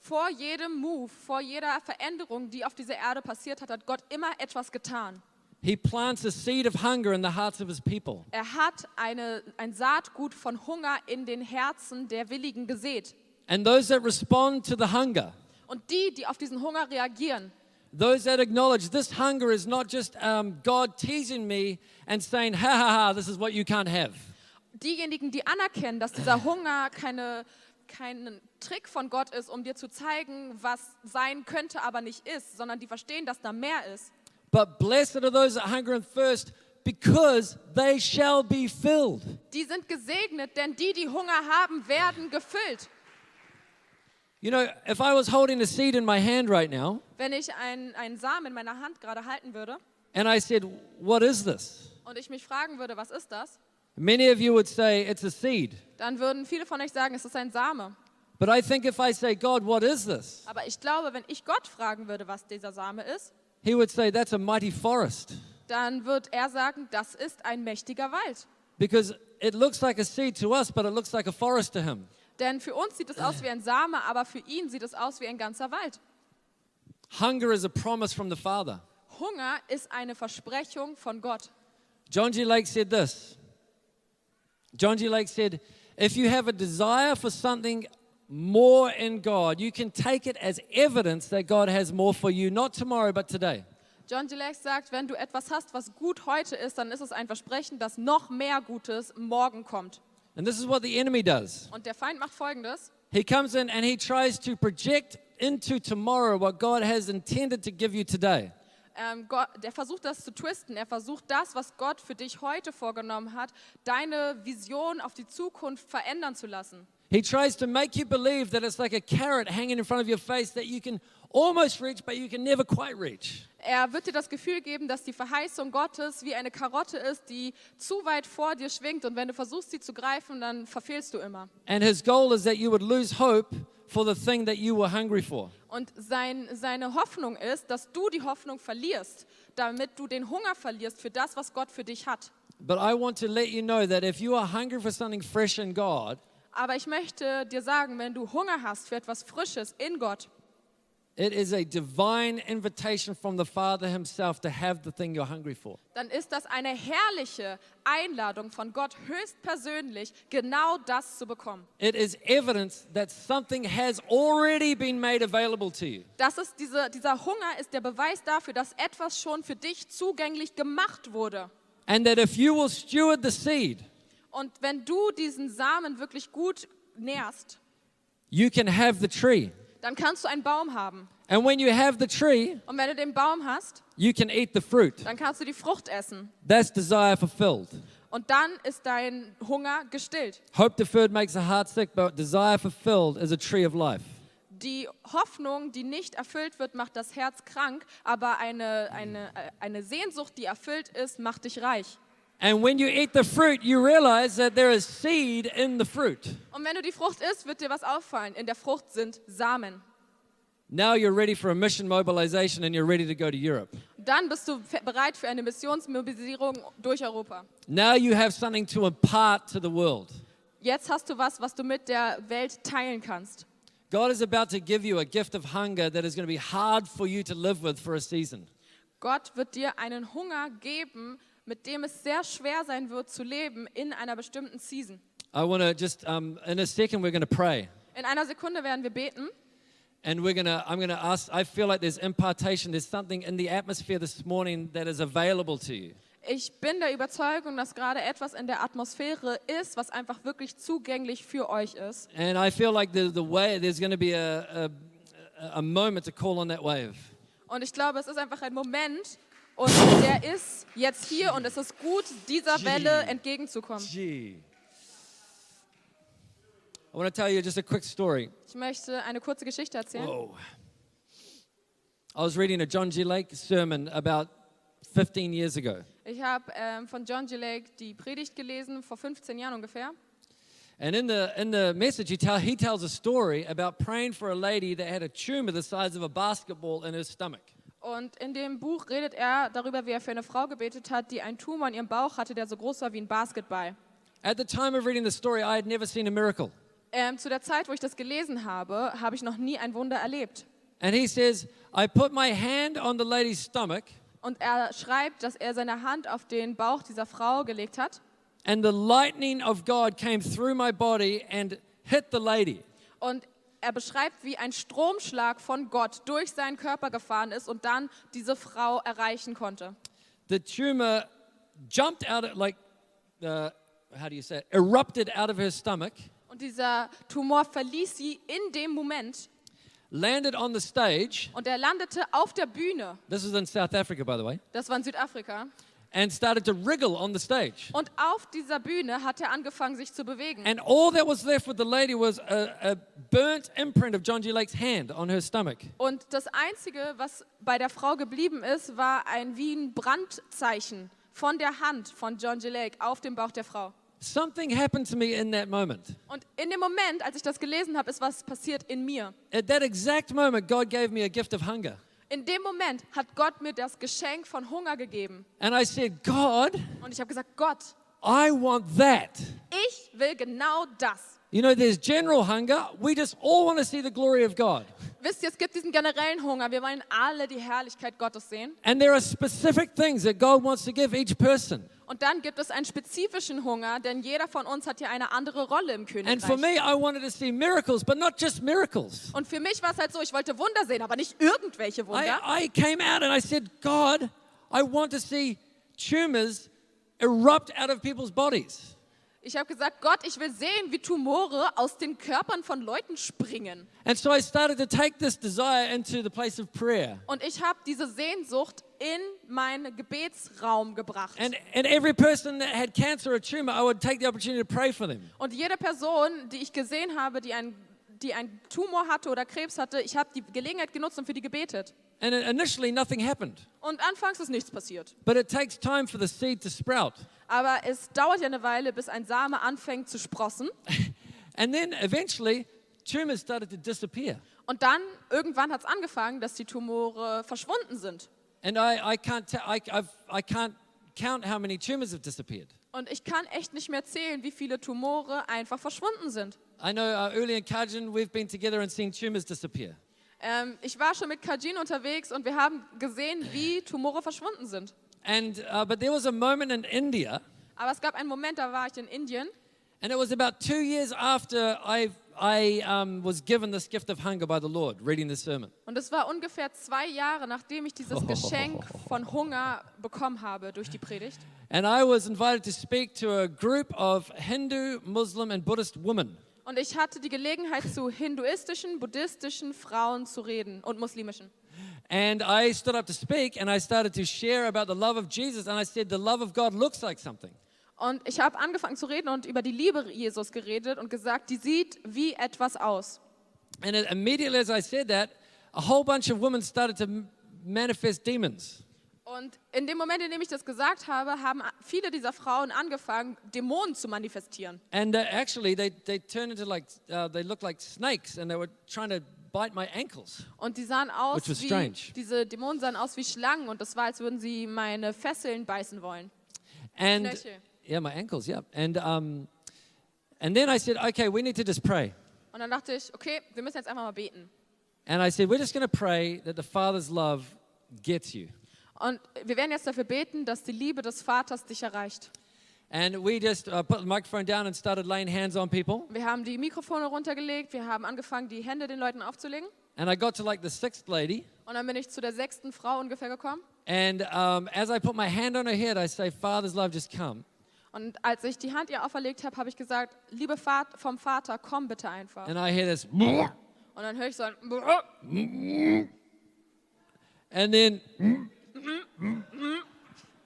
Vor jedem Move, vor jeder Veränderung, die auf dieser Erde passiert hat, hat Gott immer etwas getan. He plants a seed of hunger in the hearts of his people. Er hat eine, ein Saatgut von Hunger in den Herzen der Willigen gesät. And those that respond to the hunger, Und die, die auf diesen Hunger reagieren, those that acknowledge this hunger is not just um, God teasing me and saying, ha ha ha, this is what you can't have. Diejenigen, die anerkennen, dass dieser Hunger keine, kein Trick von Gott ist, um dir zu zeigen, was sein könnte, aber nicht ist, sondern die verstehen, dass da mehr ist. But blessed are those that hunger and thirst because they shall be filled. Die sind gesegnet, denn die, die Hunger haben, werden gefüllt. You know, if I was holding a seed in my hand right now Wenn ich einen, einen Samen in meiner Hand gerade halten würde and I said, What is this? und ich mich fragen würde, was ist das? Many of you would say, It's a seed. Dann würden viele von euch sagen, es ist ein Same. But I think if I say, God, what is this? Aber ich glaube, wenn ich Gott fragen würde, was dieser Same ist, He would say, That's a mighty forest. dann wird er sagen, das ist ein mächtiger Wald. Because it looks like a seed to us, but it looks like a forest to him. Denn für uns sieht es aus wie ein Same, aber für ihn sieht es aus wie ein ganzer Wald. Hunger is a promise from the Father. Hunger ist eine Versprechung von Gott. John G. Lake said this. John G. Lake said, If you have a desire for something more in God, you can take it as evidence that God has more for you, not tomorrow, but today. John Gillette sagt, wenn du etwas hast, was gut heute ist, dann ist es ein Versprechen, dass noch mehr Gutes morgen kommt. And this is what the enemy does. Und der Feind macht folgendes. He comes in and he tries to project into tomorrow what God has intended to give you today. Ähm, Gott, der versucht das zu twisten. Er versucht das, was Gott für dich heute vorgenommen hat, deine Vision auf die Zukunft verändern zu lassen. He tries to make you believe that it's like a carrot hanging in front of your face that you can almost reach, but you can never quite reach. Er wird dir das Gefühl geben, dass die Verheißung Gottes wie eine Karotte ist, die zu weit vor dir schwingt. Und wenn du versuchst, sie zu greifen, dann verfehlst du immer. And his goal is that you would lose hope for the thing that you were hungry for. Und sein, seine Hoffnung ist, dass du die Hoffnung verlierst, damit du den Hunger verlierst für das, was Gott für dich hat. But I want to let you know that if you are hungry for something fresh in God, Aber ich möchte dir sagen, wenn du Hunger hast für etwas Frisches in Gott, it is a divine invitation from the Father Himself to have the thing you're hungry for. dann ist das eine herrliche Einladung von Gott höchstpersönlich, genau das zu bekommen. It is evidence that something has already been made available to you. Das ist diese, dieser Hunger ist der Beweis dafür, dass etwas schon für dich zugänglich gemacht wurde. And that if you will steward the seed, Und wenn du diesen Samen wirklich gut nährst, you can have the tree. Dann kannst du einen Baum haben. And when you have the tree, Und wenn du den Baum hast, you can eat the fruit. dann kannst du die Frucht essen. That's desire fulfilled. Und dann ist dein Hunger gestillt. Hope deferred makes the heart sick, but desire fulfilled is a tree of life. Die Hoffnung, die nicht erfüllt wird, macht das Herz krank, aber eine, eine, äh, eine Sehnsucht, die erfüllt ist, macht dich reich. And when you eat the fruit, you realize that there is seed in the fruit. Und wenn du die Frucht isst, wird dir was auffallen. In der Frucht sind Samen. Now you're ready for a mission mobilization and you're ready to go to Europe. Dann bist du bereit für eine Missionsmobilisierung durch Europa. Now you have something to impart to the world. Jetzt hast du was, was du mit der Welt teilen kannst. God is about to give you a gift of hunger that is going to be hard for you to live with for a season. Gott wird dir einen Hunger geben, mit dem es sehr schwer sein wird zu leben in einer bestimmten Season. I want to just, um, in a second, we're going to pray. In einer Sekunde werden wir beten And we're to, I'm going to ask, I feel like there's impartation. There's something in the atmosphere this morning that is available to you. Ich bin der Überzeugung, dass gerade etwas in der Atmosphäre ist, was einfach wirklich zugänglich für euch ist. And I feel like the, the way, there's going to be a, a, a moment to call on that wave. Und ich glaube, es ist einfach ein Moment und der ist jetzt hier und es ist gut, dieser Welle entgegenzukommen. Gee. I want to tell you just a quick story. Ich möchte eine kurze Geschichte erzählen. Whoa. I was reading a John G. Lake sermon about 15 years ago. Ich habe ähm, von John G. Lake die Predigt gelesen, vor 15 Jahren ungefähr. And in the, in the message, he, tell, he tells a story about praying for a lady that had a tumor the size of a basketball in her stomach. Und in dem Buch redet er darüber, wie er für eine Frau gebetet hat, die einen Tumor in ihrem Bauch hatte, der so groß war wie ein Basketball. At the time of reading the story, I had never seen a miracle. Ähm, zu der Zeit, wo ich das gelesen habe, habe ich noch nie ein Wunder erlebt. And he says, I put my hand on the lady's stomach, Und er schreibt, dass er seine Hand auf den Bauch dieser Frau gelegt hat. and the lightning of God came through my body and hit the lady. Und er beschreibt, wie ein Stromschlag von Gott durch seinen Körper gefahren ist und dann diese Frau erreichen konnte. The tumor jumped out, of, like, uh, how do you say it? Erupted out of her stomach, Und dieser Tumor verließ sie in dem Moment landed on the stage. und er landete auf der Bühne. This is in South Africa, by the way. Das war in Südafrika. And started to wriggle on the stage. Und auf dieser Bühne hat er angefangen, sich zu bewegen. And all that was left with the lady was a, a burnt imprint of John G. Lake's hand on her stomach. Und das Einzige, was bei der Frau geblieben ist, war ein wie ein Brandzeichen von der Hand von John G. Lake auf dem Bauch der Frau. Something happened to me in that moment. Und in dem Moment, als ich das gelesen habe, ist was passiert in mir. At that exact moment, God gave me a gift of hunger. In dem Moment hat Gott mir das Geschenk von Hunger gegeben. And I said, God, Und ich habe gesagt, Gott, I want that. ich will genau das. You know, there's general hunger. We just all want to see the glory of God. Wisst ihr, es gibt diesen generellen Hunger. Wir wollen alle die Herrlichkeit Gottes sehen. And there are specific things that God wants to give each person. Und dann gibt es einen spezifischen Hunger, denn jeder von uns hat ja eine andere Rolle im And for me, Königreich. I wanted to see miracles, but not just miracles. Und für mich war es halt so, ich wollte Wunder sehen, aber nicht irgendwelche Wunder. I, I came out and I said, God, I want to see tumors erupt out of people's bodies. Ich habe gesagt, Gott, ich will sehen, wie Tumore aus den Körpern von Leuten springen. And so I started to take this desire into the place of prayer. Und ich habe diese Sehnsucht in meinen Gebetsraum gebracht. And, and every person that had cancer or tumor, I would take the opportunity to pray for them. Und jede Person, die ich gesehen habe, die einen die einen Tumor hatte oder Krebs hatte, ich habe die Gelegenheit genutzt und für die gebetet. And initially, nothing happened. Und anfangs ist nichts passiert. But it takes time for the seed to sprout. Aber es dauert ja eine Weile, bis ein Same anfängt zu sprossen. And then eventually, tumors started to disappear. Und dann, irgendwann hat es angefangen, dass die Tumore verschwunden sind. And I, I, can't, I, I've, I can't count how many tumors have disappeared. Und ich kann echt nicht mehr zählen, wie viele Tumore einfach verschwunden sind. I know uh, early in Kajun, we've been together and seen tumors disappear. Ähm, ich war schon mit Kajin unterwegs und wir haben gesehen, wie Tumore verschwunden sind. And, uh, but there was a moment in India, Aber es gab einen Moment, da war ich in Indien and it was about two years after I, I um, was given this gift of hunger by the Lord, reading this sermon. und es war ungefähr zwei Jahre, nachdem ich dieses Geschenk von Hunger bekommen habe durch die Predigt. And I was invited to speak to a group of Hindu, Muslim, and Buddhist women. Und ich hatte die Gelegenheit, zu hinduistischen, buddhistischen Frauen zu reden und muslimischen. And I stood up to speak and I started to share about the love of Jesus. And I said, The love of God looks like something. Und ich habe angefangen zu reden und über die Liebe Jesus geredet und gesagt, die sieht wie etwas aus. And immediately as I said that, a whole bunch of women started to manifest demons. Und in dem Moment, in dem ich das gesagt habe, haben viele dieser Frauen angefangen, Dämonen zu manifestieren. And uh, actually, they, they turned into like, uh, they looked like snakes and they were trying to bite my ankles. Und die sahen aus Which was wie, strange. diese Dämonen sahen aus wie Schlangen und das war, als würden sie meine Fesseln beißen wollen. And Knöchel. yeah, my ankles, yeah. And, um, and then I said, okay, we need to just pray. Und dann dachte ich, okay, wir müssen jetzt einfach mal beten. And I said, we're just going to pray that the Father's love gets you. Und wir werden jetzt dafür beten, dass die Liebe des Vaters dich erreicht. And we just uh, put the microphone down and started laying hands on people. Wir haben die Mikrofone runtergelegt, wir haben angefangen, die Hände den Leuten aufzulegen. And I got to like the sixth lady. Und dann bin ich zu der sechsten Frau ungefähr gekommen. And um, as I put my hand on her head, I say, Father's love, just come. Und als ich die Hand ihr auferlegt habe, habe ich gesagt, liebe Vat vom Vater, komm bitte einfach. And I hear this, Und dann höre ich so ein and then,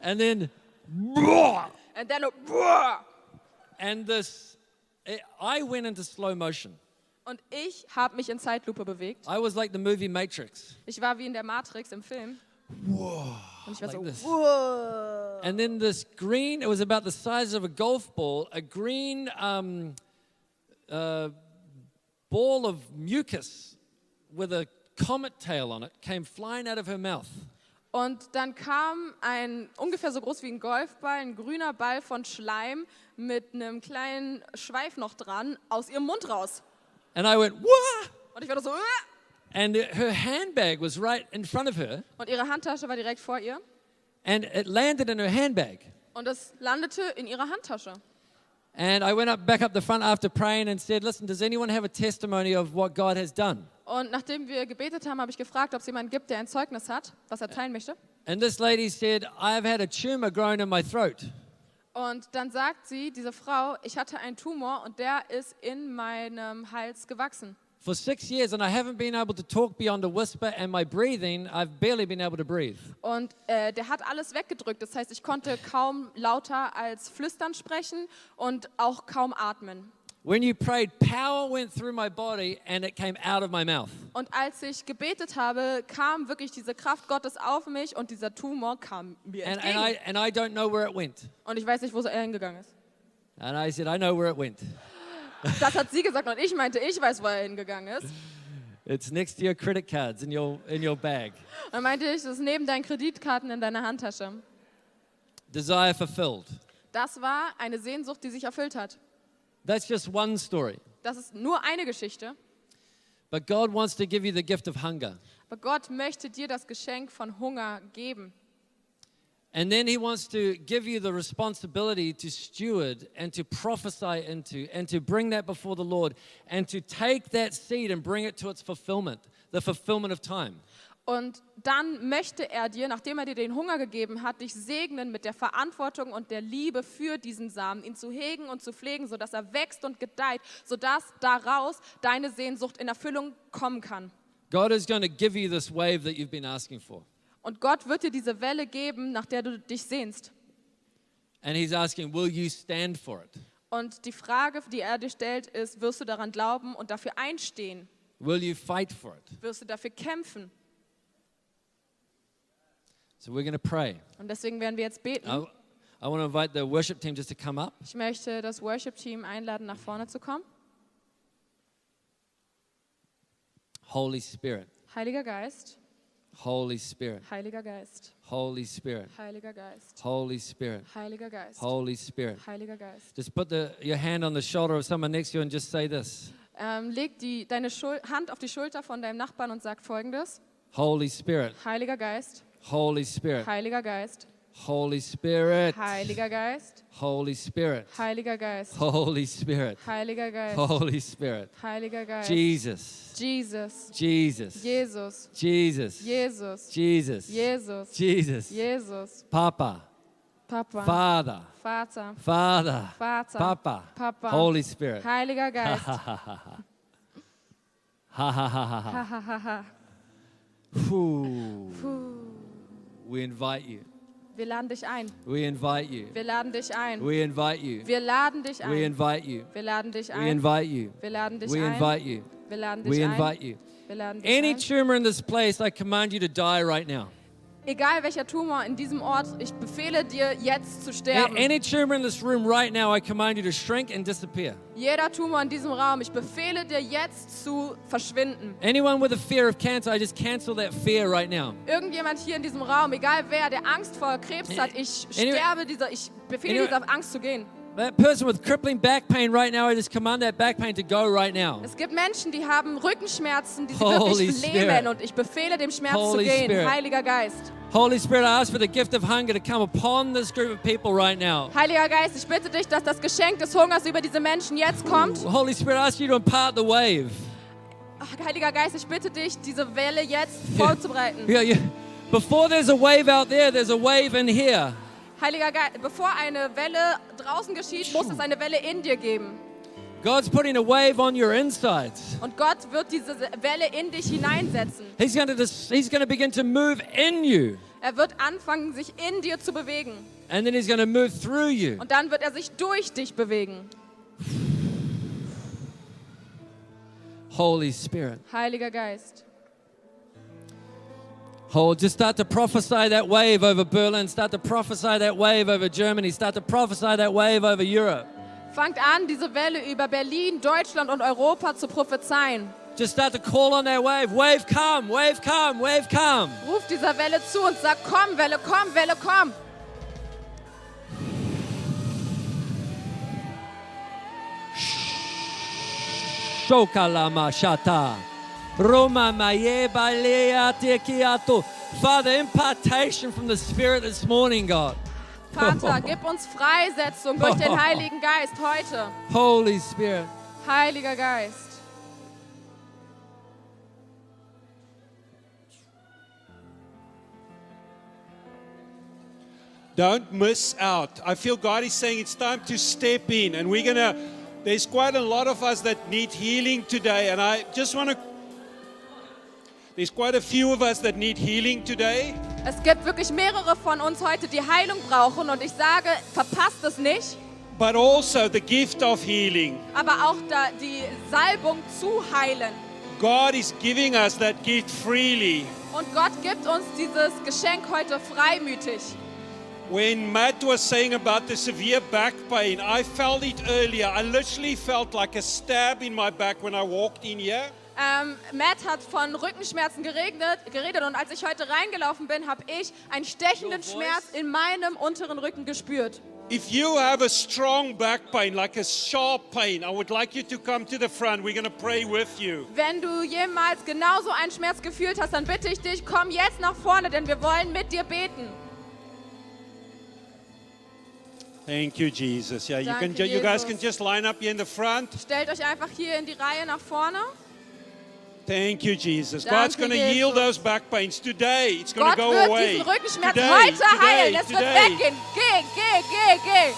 and then, and then and this, I went into slow motion. Und ich habe mich in Zeitlupe bewegt. I was like the movie Matrix. Ich war wie in der Matrix im Film. Und ich war Like so, this. wow. And then this green, it was about the size of a golf ball, a green um, uh, ball of mucus with a comet tail on it came flying out of her mouth. Und dann kam ein ungefähr so groß wie ein Golfball, ein grüner Ball von Schleim mit einem kleinen Schweif noch dran aus ihrem Mund raus. And I went? Und ich war so, "Uah!" And her handbag was right in front of her, und ihre Handtasche war direkt vor ihr. and it landed in her handbag. Und es landete in ihrer Handtasche. And I went up back up the front after praying and said, Listen, does anyone have a testimony of what God has done? Und nachdem wir gebetet haben, habe ich gefragt, ob es jemanden gibt, der ein Zeugnis hat, was er teilen möchte. And this lady said, I've had a tumor growing in my throat. Und dann sagt sie, diese Frau, ich hatte einen Tumor und der ist in meinem Hals gewachsen. For six years, and I haven't been able to talk beyond a whisper, and my breathing, I've barely been able to breathe. Und äh, der hat alles weggedrückt. Das heißt, ich konnte kaum lauter als flüstern sprechen und auch kaum atmen. When you prayed, power went through my body and it came out of my mouth. Und als ich gebetet habe, kam wirklich diese Kraft Gottes auf mich und dieser Tumor kam mir And, and, entgegen. I, and I don't know where it went. Und ich weiß nicht, wo er hingegangen ist. And I said, I know where it went. Das hat sie gesagt und ich meinte, ich weiß, wo er hingegangen ist. It's next to your credit cards in your, in your bag. Dann meinte ich, das ist neben deinen Kreditkarten in deiner Handtasche. Desire fulfilled. Das war eine Sehnsucht, die sich erfüllt hat. That's just one story. Das ist nur eine Geschichte. But God wants to give you the gift of hunger. Aber Gott möchte dir das Geschenk von Hunger geben. And then He wants to give you the responsibility to steward and to prophesy into and to bring that before the Lord and to take that seed and bring it to its fulfillment, the fulfillment of time. Und dann möchte er dir, nachdem er dir den Hunger gegeben hat, dich segnen mit der Verantwortung und der Liebe für diesen Samen, ihn zu hegen und zu pflegen, sodass er wächst und gedeiht, sodass daraus deine Sehnsucht in Erfüllung kommen kann. God is going to give you this wave that you've been asking for. Und Gott wird dir diese Welle geben, nach der du dich sehnst. And He's asking, will you stand for it? Und die Frage, die er dir stellt, ist, wirst du daran glauben und dafür einstehen? Will you fight for it? Wirst du dafür kämpfen? So we're going to pray. Und deswegen werden wir jetzt beten. I, I want to invite the worship team just to come up. Ich möchte das Worship-Team einladen, nach vorne zu kommen. Holy Spirit, Heiliger Geist, Holy Spirit, Heiliger Geist, Holy Spirit, Heiliger Geist, Holy Spirit, Heiliger Geist, Holy Spirit. Heiliger Geist. Just put the, your hand on the shoulder of someone next to you and just say this. Ähm, leg die, deine Schul Hand auf die Schulter von deinem Nachbarn und sag folgendes. Holy Spirit, Heiliger Geist, Holy Spirit, Heiliger Geist, Holy Spirit, Heiliger Geist, Holy Spirit, Heiliger Geist, Holy Spirit, Heiliger Geist, Holy Spirit. Heiliger Geist, Jesus, Jesus, Jesus, Jesus, Jesus, Jesus, Jesus, Jesus, Jesus, Jesus, Papa, Papa, Father, Vater, Father, Vater, Papa, Papa, Holy Spirit. Heiliger Geist. Ha ha ha ha. Ha ha ha ha ha. Ha, ha, ha, ha. We invite you. Wir laden dich ein. We invite you. Wir laden dich ein. We invite you. Wir laden dich We invite you. Wir laden dich We invite you. Wir laden dich We invite you. Wir laden We dich invite ein. you. Wir laden dich Any tumor in this place, I command you to die right now. Egal welcher Tumor in diesem Ort, ich befehle dir jetzt zu sterben. Any tumor in this room right now, I command you to shrink and disappear. Jeder Tumor in diesem Raum, ich befehle dir jetzt zu verschwinden. Anyone with a fear of cancer, I just cancel that fear right now. Irgendjemand hier in diesem Raum, egal wer, der Angst vor Krebs hat, ich sterbe dieser, ich befehle dieser Angst zu gehen. That person with crippling back pain right now, I just command that back pain to go right now. Es gibt Menschen, die haben Rückenschmerzen, die sie Holy wirklich Spirit. lähmen und ich befehle dem Schmerz Holy zu gehen. Spirit. Heiliger Geist. Holy Spirit, I ask for the gift of hunger to come upon this group of people right now. Heiliger Geist, ich bitte dich, dass das Geschenk des Hungers über diese Menschen jetzt kommt. Holy Spirit, I ask you to impart the wave. Heiliger Geist, ich bitte dich, diese Welle jetzt vorzubereiten. Yeah, yeah. Before there's a wave out there, there's a wave in here. Heiliger Geist, bevor eine Welle draußen geschieht, muss es eine Welle in dir geben. God's putting a wave on your insides. Und Gott wird diese Welle in dich hineinsetzen. He's going to he's going to begin to move in you, Er wird anfangen, sich in dir zu bewegen. and then he's going to move through you. Und dann wird er sich durch dich bewegen. Holy Spirit. Heiliger Geist. Oh, just start to prophesy that wave over Berlin. Start to prophesy that wave over Germany. Start to prophesy that wave over Europe. Fangt an, diese Welle über Berlin, Deutschland und Europa zu prophezeien. Just start to call on that wave. Wave come, wave come, wave come. Ruft dieser Welle zu und sagt, komm Welle, komm Welle, komm. Shokalama shata. Roma maye balea tekiato. Father, impartation from the Spirit this morning, God. Vater, gib uns Freisetzung durch den Heiligen Geist heute. Holy Spirit. Heiliger Geist. Don't miss out. I feel God is saying it's time to step in, and we're gonna. There's quite a lot of us that need healing today, and I just want to. There's quite a few of us that need healing today. Es gibt wirklich mehrere von uns heute, die Heilung brauchen und ich sage, verpasst es nicht. but also the gift of healing. aber auch da die Salbung zu heilen. God is giving us that gift freely. Und Gott gibt uns dieses Geschenk heute freimütig. When Matt was saying about the severe back pain, I felt it earlier. I literally felt like a stab in my back when I walked in here. Ähm, Matt hat von Rückenschmerzen geregnet, geredet und als ich heute reingelaufen bin, habe ich einen stechenden Schmerz in meinem unteren Rücken gespürt. If you have a strong back pain, like a sharp pain, I would like you to come to the front. We're going to pray with you. Wenn du jemals genauso einen Schmerz gefühlt hast, dann bitte ich dich, komm jetzt nach vorne, denn wir wollen mit dir beten. Thank you, Jesus. Yeah, you can. Danke, You guys Jesus. can just line up here in the front. Stellt euch einfach hier in die Reihe nach vorne. Thank you, Jesus. Danke, God's going to heal those back pains today. It's going to go wird away. diesen Rückenschmerz today, heute today, heilen. Es wird today. weggehen. Geh, geh, geh, geh.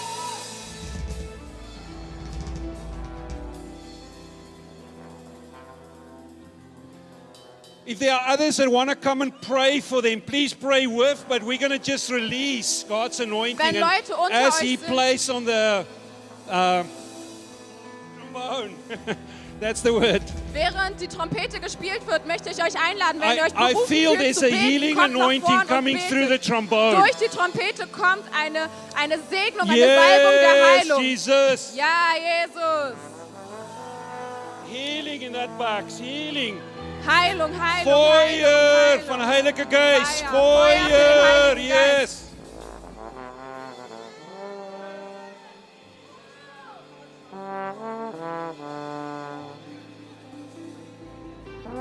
If there are others that want to come and pray for them, please pray with. But we're going to just release God's anointing. Wenn Leute unter as He plays on the uh, trombone, that's the word. Während die Trompete gespielt wird, möchte ich euch einladen, wenn ihr I, euch I berufen feel fühlt zu beten, kommt nach coming through the trombone. Durch die Trompete kommt eine, eine Segnung, eine Salbung der Yes, Heilung. Jesus. Ja, Jesus. Healing in that box. Healing. Heilung, Heilung, Feuer Heilung, von Heilung. Heiliger Geist. Feuer, Feuer. Heiligen Geist.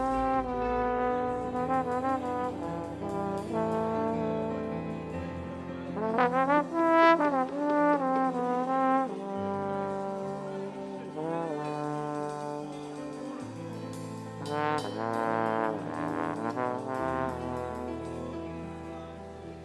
Bye.